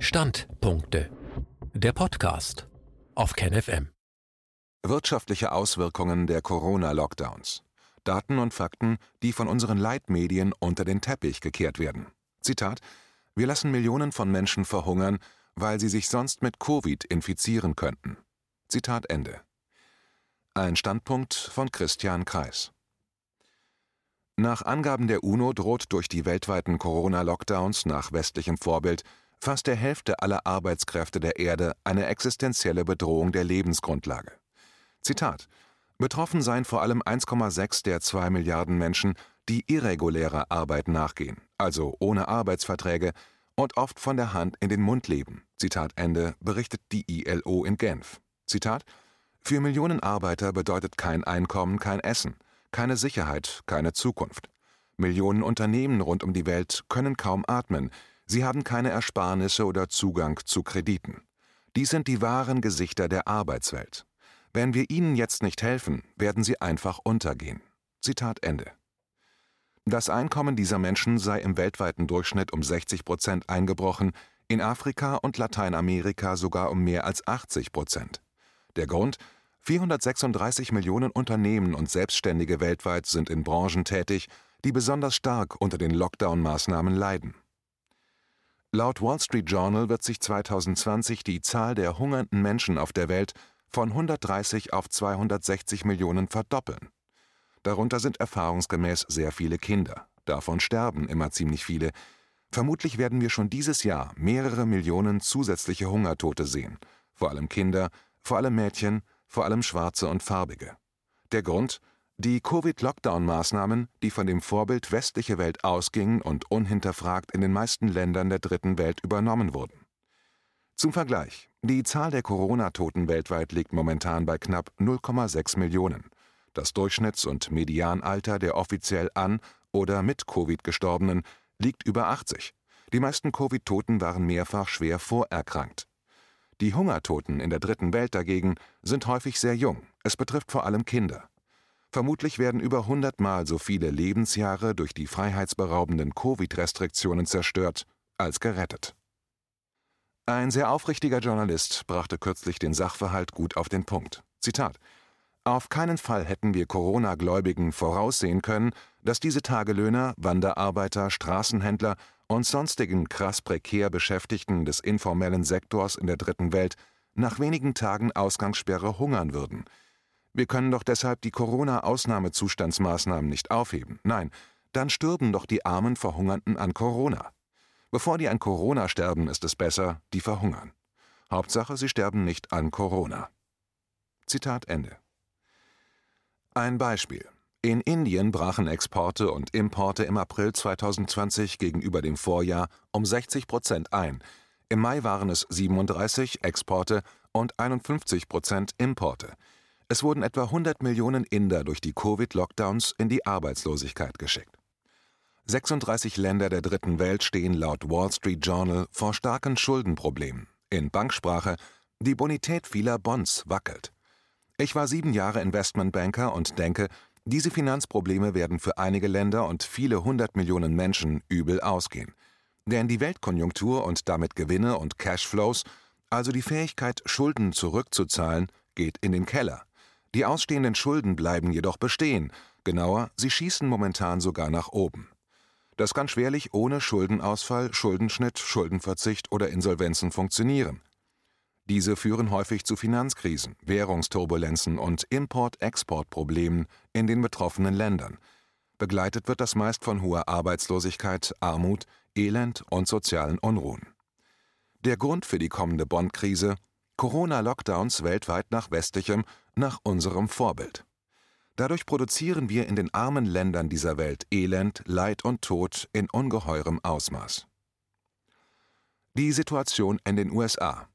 Standpunkte. Der Podcast auf KenFM. Wirtschaftliche Auswirkungen der Corona-Lockdowns. Daten und Fakten, die von unseren Leitmedien unter den Teppich gekehrt werden. Zitat: Wir lassen Millionen von Menschen verhungern, weil sie sich sonst mit Covid infizieren könnten. Zitat Ende. Ein Standpunkt von Christian Kreis. Nach Angaben der UNO droht durch die weltweiten Corona-Lockdowns nach westlichem Vorbild fast der Hälfte aller Arbeitskräfte der Erde eine existenzielle Bedrohung der Lebensgrundlage. Zitat: Betroffen seien vor allem 1,6 der 2 Milliarden Menschen, die irregulärer Arbeit nachgehen, also ohne Arbeitsverträge und oft von der Hand in den Mund leben. Zitat Ende, berichtet die ILO in Genf. Zitat: Für Millionen Arbeiter bedeutet kein Einkommen kein Essen keine Sicherheit, keine Zukunft. Millionen Unternehmen rund um die Welt können kaum atmen, sie haben keine Ersparnisse oder Zugang zu Krediten. Dies sind die wahren Gesichter der Arbeitswelt. Wenn wir ihnen jetzt nicht helfen, werden sie einfach untergehen. Zitat Ende. Das Einkommen dieser Menschen sei im weltweiten Durchschnitt um 60 Prozent eingebrochen, in Afrika und Lateinamerika sogar um mehr als 80 Prozent. Der Grund, 436 Millionen Unternehmen und Selbstständige weltweit sind in Branchen tätig, die besonders stark unter den Lockdown-Maßnahmen leiden. Laut Wall Street Journal wird sich 2020 die Zahl der hungernden Menschen auf der Welt von 130 auf 260 Millionen verdoppeln. Darunter sind erfahrungsgemäß sehr viele Kinder. Davon sterben immer ziemlich viele. Vermutlich werden wir schon dieses Jahr mehrere Millionen zusätzliche Hungertote sehen, vor allem Kinder, vor allem Mädchen, vor allem schwarze und farbige. Der Grund? Die Covid-Lockdown-Maßnahmen, die von dem Vorbild westliche Welt ausgingen und unhinterfragt in den meisten Ländern der Dritten Welt übernommen wurden. Zum Vergleich: Die Zahl der Corona-Toten weltweit liegt momentan bei knapp 0,6 Millionen. Das Durchschnitts- und Medianalter der offiziell an oder mit Covid Gestorbenen liegt über 80. Die meisten Covid-Toten waren mehrfach schwer vorerkrankt. Die Hungertoten in der Dritten Welt dagegen sind häufig sehr jung, es betrifft vor allem Kinder. Vermutlich werden über hundertmal so viele Lebensjahre durch die freiheitsberaubenden Covid-Restriktionen zerstört als gerettet. Ein sehr aufrichtiger Journalist brachte kürzlich den Sachverhalt gut auf den Punkt. Zitat Auf keinen Fall hätten wir Corona-Gläubigen voraussehen können, dass diese Tagelöhner, Wanderarbeiter, Straßenhändler und sonstigen krass prekär Beschäftigten des informellen Sektors in der Dritten Welt nach wenigen Tagen Ausgangssperre hungern würden. Wir können doch deshalb die Corona-Ausnahmezustandsmaßnahmen nicht aufheben. Nein, dann stürben doch die armen Verhungernden an Corona. Bevor die an Corona sterben, ist es besser, die verhungern. Hauptsache, sie sterben nicht an Corona. Zitat Ende. Ein Beispiel. In Indien brachen Exporte und Importe im April 2020 gegenüber dem Vorjahr um 60 Prozent ein. Im Mai waren es 37 Exporte und 51 Prozent Importe. Es wurden etwa 100 Millionen Inder durch die Covid-Lockdowns in die Arbeitslosigkeit geschickt. 36 Länder der Dritten Welt stehen laut Wall Street Journal vor starken Schuldenproblemen. In Banksprache, die Bonität vieler Bonds wackelt. Ich war sieben Jahre Investmentbanker und denke, diese Finanzprobleme werden für einige Länder und viele hundert Millionen Menschen übel ausgehen. Denn die Weltkonjunktur und damit Gewinne und Cashflows, also die Fähigkeit, Schulden zurückzuzahlen, geht in den Keller. Die ausstehenden Schulden bleiben jedoch bestehen, genauer, sie schießen momentan sogar nach oben. Das kann schwerlich ohne Schuldenausfall, Schuldenschnitt, Schuldenverzicht oder Insolvenzen funktionieren. Diese führen häufig zu Finanzkrisen, Währungsturbulenzen und Import-Export-Problemen in den betroffenen Ländern. Begleitet wird das meist von hoher Arbeitslosigkeit, Armut, Elend und sozialen Unruhen. Der Grund für die kommende Bondkrise Corona-Lockdowns weltweit nach westlichem, nach unserem Vorbild. Dadurch produzieren wir in den armen Ländern dieser Welt Elend, Leid und Tod in ungeheurem Ausmaß. Die Situation in den USA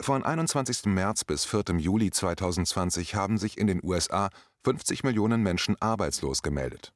von 21. März bis 4. Juli 2020 haben sich in den USA 50 Millionen Menschen arbeitslos gemeldet.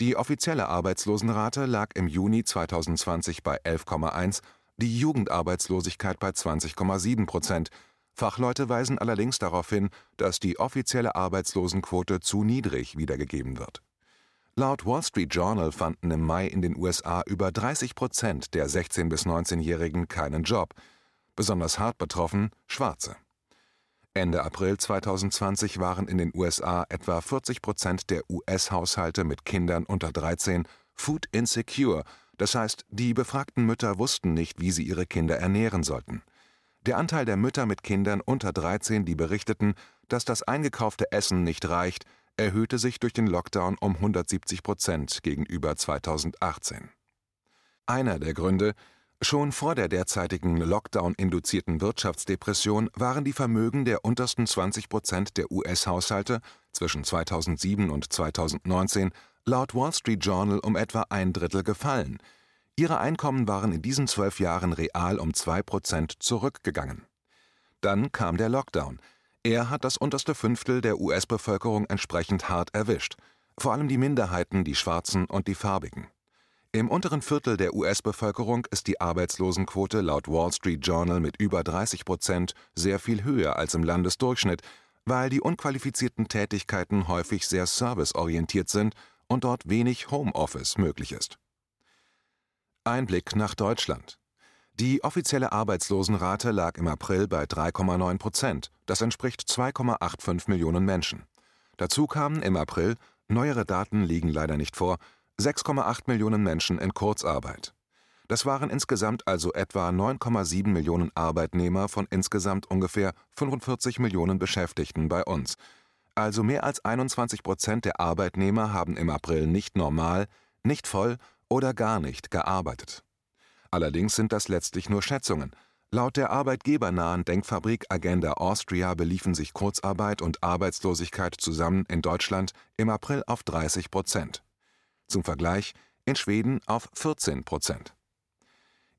Die offizielle Arbeitslosenrate lag im Juni 2020 bei 11,1, die Jugendarbeitslosigkeit bei 20,7 Prozent. Fachleute weisen allerdings darauf hin, dass die offizielle Arbeitslosenquote zu niedrig wiedergegeben wird. Laut Wall Street Journal fanden im Mai in den USA über 30 Prozent der 16- bis 19-Jährigen keinen Job – besonders hart betroffen Schwarze. Ende April 2020 waren in den USA etwa 40 Prozent der US-Haushalte mit Kindern unter 13 Food Insecure, das heißt, die befragten Mütter wussten nicht, wie sie ihre Kinder ernähren sollten. Der Anteil der Mütter mit Kindern unter 13, die berichteten, dass das eingekaufte Essen nicht reicht, erhöhte sich durch den Lockdown um 170 Prozent gegenüber 2018. Einer der Gründe, Schon vor der derzeitigen Lockdown-induzierten Wirtschaftsdepression waren die Vermögen der untersten 20 Prozent der US-Haushalte zwischen 2007 und 2019 laut Wall Street Journal um etwa ein Drittel gefallen. Ihre Einkommen waren in diesen zwölf Jahren real um zwei Prozent zurückgegangen. Dann kam der Lockdown. Er hat das unterste Fünftel der US-Bevölkerung entsprechend hart erwischt, vor allem die Minderheiten, die Schwarzen und die Farbigen. Im unteren Viertel der US-Bevölkerung ist die Arbeitslosenquote laut Wall Street Journal mit über 30 Prozent sehr viel höher als im Landesdurchschnitt, weil die unqualifizierten Tätigkeiten häufig sehr serviceorientiert sind und dort wenig Homeoffice möglich ist. Ein Blick nach Deutschland. Die offizielle Arbeitslosenrate lag im April bei 3,9 Prozent, das entspricht 2,85 Millionen Menschen. Dazu kamen im April, neuere Daten liegen leider nicht vor, 6,8 Millionen Menschen in Kurzarbeit. Das waren insgesamt also etwa 9,7 Millionen Arbeitnehmer von insgesamt ungefähr 45 Millionen Beschäftigten bei uns. Also mehr als 21 Prozent der Arbeitnehmer haben im April nicht normal, nicht voll oder gar nicht gearbeitet. Allerdings sind das letztlich nur Schätzungen. Laut der arbeitgebernahen Denkfabrik Agenda Austria beliefen sich Kurzarbeit und Arbeitslosigkeit zusammen in Deutschland im April auf 30 Prozent. Zum Vergleich in Schweden auf 14 Prozent.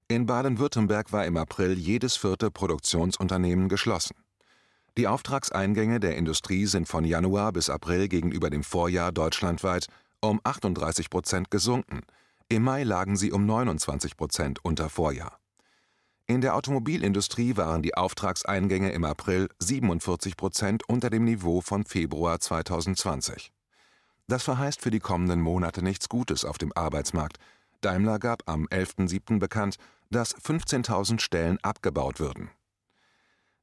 In Baden-Württemberg war im April jedes vierte Produktionsunternehmen geschlossen. Die Auftragseingänge der Industrie sind von Januar bis April gegenüber dem Vorjahr deutschlandweit um 38 Prozent gesunken. Im Mai lagen sie um 29 Prozent unter Vorjahr. In der Automobilindustrie waren die Auftragseingänge im April 47 Prozent unter dem Niveau von Februar 2020. Das verheißt für die kommenden Monate nichts Gutes auf dem Arbeitsmarkt. Daimler gab am 11.07. bekannt, dass 15.000 Stellen abgebaut würden.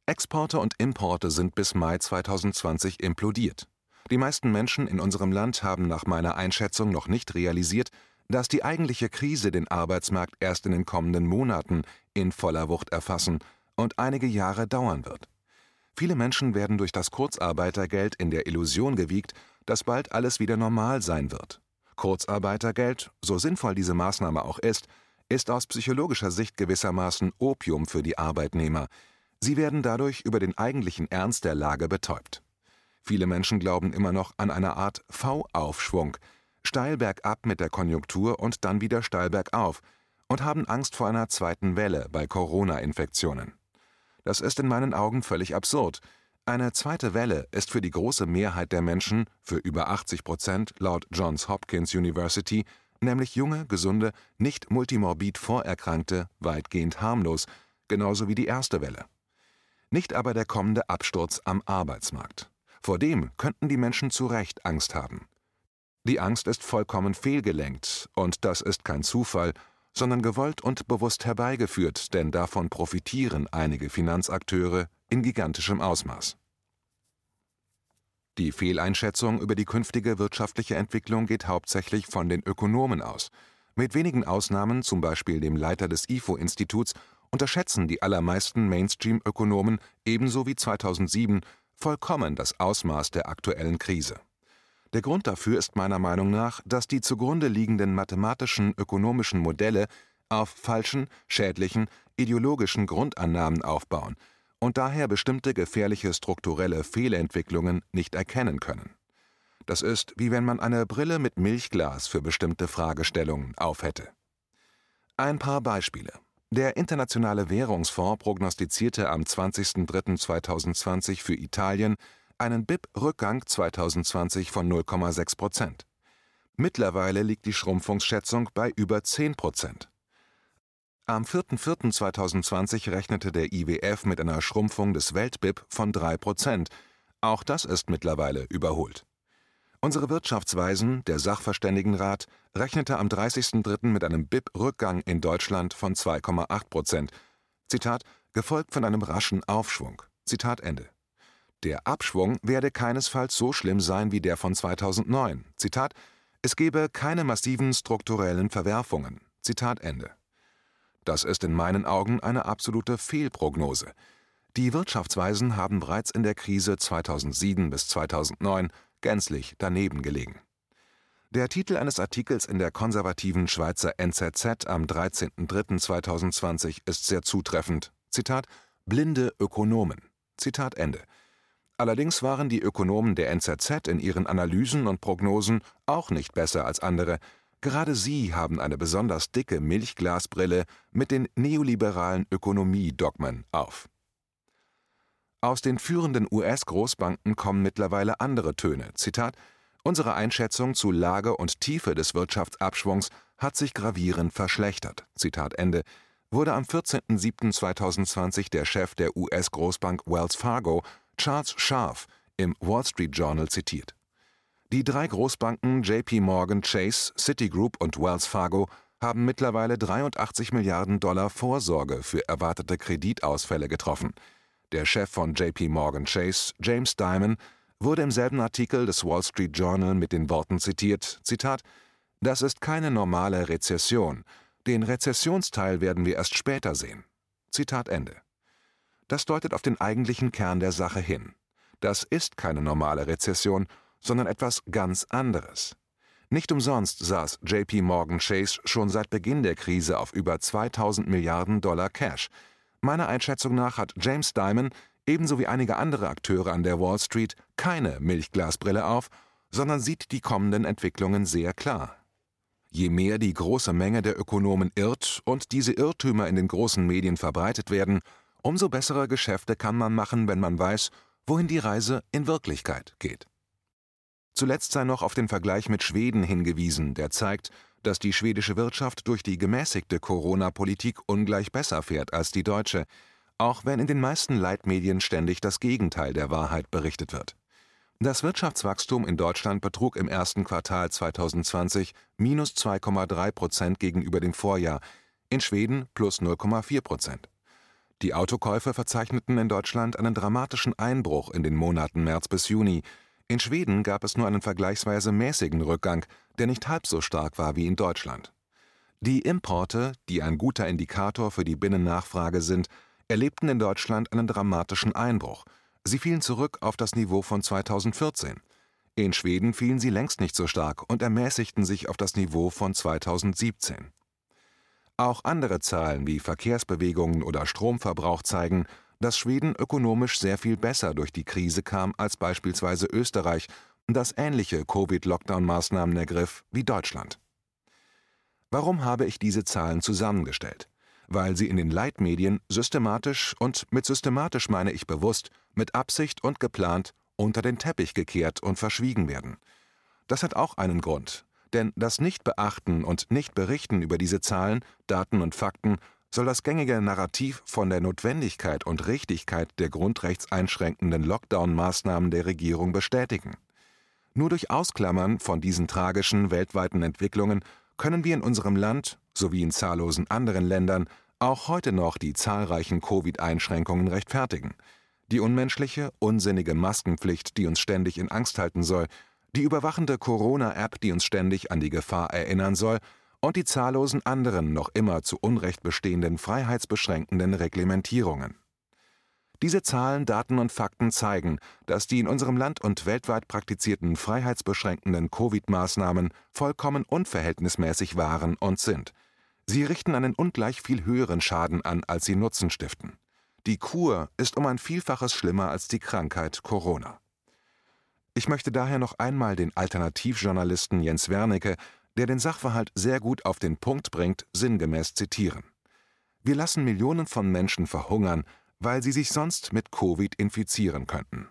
Exporte und Importe sind bis Mai 2020 implodiert. Die meisten Menschen in unserem Land haben nach meiner Einschätzung noch nicht realisiert, dass die eigentliche Krise den Arbeitsmarkt erst in den kommenden Monaten in voller Wucht erfassen und einige Jahre dauern wird. Viele Menschen werden durch das Kurzarbeitergeld in der Illusion gewiegt, dass bald alles wieder normal sein wird. Kurzarbeitergeld, so sinnvoll diese Maßnahme auch ist, ist aus psychologischer Sicht gewissermaßen Opium für die Arbeitnehmer. Sie werden dadurch über den eigentlichen Ernst der Lage betäubt. Viele Menschen glauben immer noch an eine Art V-Aufschwung, steil bergab mit der Konjunktur und dann wieder steil bergauf, und haben Angst vor einer zweiten Welle bei Corona-Infektionen. Das ist in meinen Augen völlig absurd, eine zweite Welle ist für die große Mehrheit der Menschen, für über 80 Prozent laut Johns Hopkins University, nämlich junge, gesunde, nicht multimorbid Vorerkrankte, weitgehend harmlos, genauso wie die erste Welle. Nicht aber der kommende Absturz am Arbeitsmarkt. Vor dem könnten die Menschen zu Recht Angst haben. Die Angst ist vollkommen fehlgelenkt, und das ist kein Zufall, sondern gewollt und bewusst herbeigeführt, denn davon profitieren einige Finanzakteure in gigantischem Ausmaß. Die Fehleinschätzung über die künftige wirtschaftliche Entwicklung geht hauptsächlich von den Ökonomen aus. Mit wenigen Ausnahmen, zum Beispiel dem Leiter des IFO-Instituts, unterschätzen die allermeisten Mainstream-Ökonomen ebenso wie 2007 vollkommen das Ausmaß der aktuellen Krise. Der Grund dafür ist meiner Meinung nach, dass die zugrunde liegenden mathematischen ökonomischen Modelle auf falschen, schädlichen, ideologischen Grundannahmen aufbauen und daher bestimmte gefährliche strukturelle Fehlentwicklungen nicht erkennen können. Das ist, wie wenn man eine Brille mit Milchglas für bestimmte Fragestellungen aufhätte. Ein paar Beispiele. Der Internationale Währungsfonds prognostizierte am 20.03.2020 für Italien einen BIP-Rückgang 2020 von 0,6 Prozent. Mittlerweile liegt die Schrumpfungsschätzung bei über 10 Prozent. Am 4.4.2020 rechnete der IWF mit einer Schrumpfung des Welt-BIP von 3 Prozent. Auch das ist mittlerweile überholt. Unsere Wirtschaftsweisen, der Sachverständigenrat, rechnete am 30.03. mit einem BIP-Rückgang in Deutschland von 2,8 Prozent. Zitat, gefolgt von einem raschen Aufschwung. Zitat Ende. Der Abschwung werde keinesfalls so schlimm sein wie der von 2009. Zitat, es gebe keine massiven strukturellen Verwerfungen. Zitat Ende. Das ist in meinen Augen eine absolute Fehlprognose. Die Wirtschaftsweisen haben bereits in der Krise 2007 bis 2009 gänzlich daneben gelegen. Der Titel eines Artikels in der konservativen Schweizer NZZ am 13.03.2020 ist sehr zutreffend. Zitat: Blinde Ökonomen. Zitat Ende. Allerdings waren die Ökonomen der NZZ in ihren Analysen und Prognosen auch nicht besser als andere. Gerade sie haben eine besonders dicke Milchglasbrille mit den neoliberalen Ökonomiedogmen auf. Aus den führenden US-Großbanken kommen mittlerweile andere Töne. Zitat: Unsere Einschätzung zu Lage und Tiefe des Wirtschaftsabschwungs hat sich gravierend verschlechtert. Zitat Ende. Wurde am 14.07.2020 der Chef der US-Großbank Wells Fargo, Charles Scharf, im Wall Street Journal zitiert. Die drei Großbanken JP Morgan Chase, Citigroup und Wells Fargo haben mittlerweile 83 Milliarden Dollar Vorsorge für erwartete Kreditausfälle getroffen. Der Chef von JP Morgan Chase, James Dimon, wurde im selben Artikel des Wall Street Journal mit den Worten zitiert: Zitat, Das ist keine normale Rezession. Den Rezessionsteil werden wir erst später sehen. Zitat Ende. Das deutet auf den eigentlichen Kern der Sache hin. Das ist keine normale Rezession, sondern etwas ganz anderes. Nicht umsonst saß JP Morgan Chase schon seit Beginn der Krise auf über 2000 Milliarden Dollar Cash. Meiner Einschätzung nach hat James Dimon, ebenso wie einige andere Akteure an der Wall Street, keine Milchglasbrille auf, sondern sieht die kommenden Entwicklungen sehr klar. Je mehr die große Menge der Ökonomen irrt und diese Irrtümer in den großen Medien verbreitet werden, umso bessere Geschäfte kann man machen, wenn man weiß, wohin die Reise in Wirklichkeit geht. Zuletzt sei noch auf den Vergleich mit Schweden hingewiesen, der zeigt, dass die schwedische Wirtschaft durch die gemäßigte Corona-Politik ungleich besser fährt als die deutsche, auch wenn in den meisten Leitmedien ständig das Gegenteil der Wahrheit berichtet wird. Das Wirtschaftswachstum in Deutschland betrug im ersten Quartal 2020 minus 2,3 Prozent gegenüber dem Vorjahr, in Schweden plus 0,4 Prozent. Die Autokäufe verzeichneten in Deutschland einen dramatischen Einbruch in den Monaten März bis Juni, in Schweden gab es nur einen vergleichsweise mäßigen Rückgang, der nicht halb so stark war wie in Deutschland. Die Importe, die ein guter Indikator für die Binnennachfrage sind, erlebten in Deutschland einen dramatischen Einbruch. Sie fielen zurück auf das Niveau von 2014. In Schweden fielen sie längst nicht so stark und ermäßigten sich auf das Niveau von 2017. Auch andere Zahlen wie Verkehrsbewegungen oder Stromverbrauch zeigen, dass Schweden ökonomisch sehr viel besser durch die Krise kam als beispielsweise Österreich, das ähnliche Covid-Lockdown-Maßnahmen ergriff wie Deutschland. Warum habe ich diese Zahlen zusammengestellt? Weil sie in den Leitmedien systematisch und mit systematisch meine ich bewusst, mit Absicht und geplant unter den Teppich gekehrt und verschwiegen werden. Das hat auch einen Grund, denn das Nichtbeachten und Nichtberichten über diese Zahlen, Daten und Fakten soll das gängige Narrativ von der Notwendigkeit und Richtigkeit der grundrechtseinschränkenden Lockdown-Maßnahmen der Regierung bestätigen. Nur durch Ausklammern von diesen tragischen weltweiten Entwicklungen können wir in unserem Land sowie in zahllosen anderen Ländern auch heute noch die zahlreichen Covid-Einschränkungen rechtfertigen. Die unmenschliche, unsinnige Maskenpflicht, die uns ständig in Angst halten soll, die überwachende Corona-App, die uns ständig an die Gefahr erinnern soll, und die zahllosen anderen noch immer zu Unrecht bestehenden freiheitsbeschränkenden Reglementierungen. Diese Zahlen, Daten und Fakten zeigen, dass die in unserem Land und weltweit praktizierten freiheitsbeschränkenden Covid-Maßnahmen vollkommen unverhältnismäßig waren und sind. Sie richten einen ungleich viel höheren Schaden an, als sie Nutzen stiften. Die Kur ist um ein Vielfaches schlimmer als die Krankheit Corona. Ich möchte daher noch einmal den Alternativjournalisten Jens Wernicke der den Sachverhalt sehr gut auf den Punkt bringt, sinngemäß zitieren. Wir lassen Millionen von Menschen verhungern, weil sie sich sonst mit Covid infizieren könnten.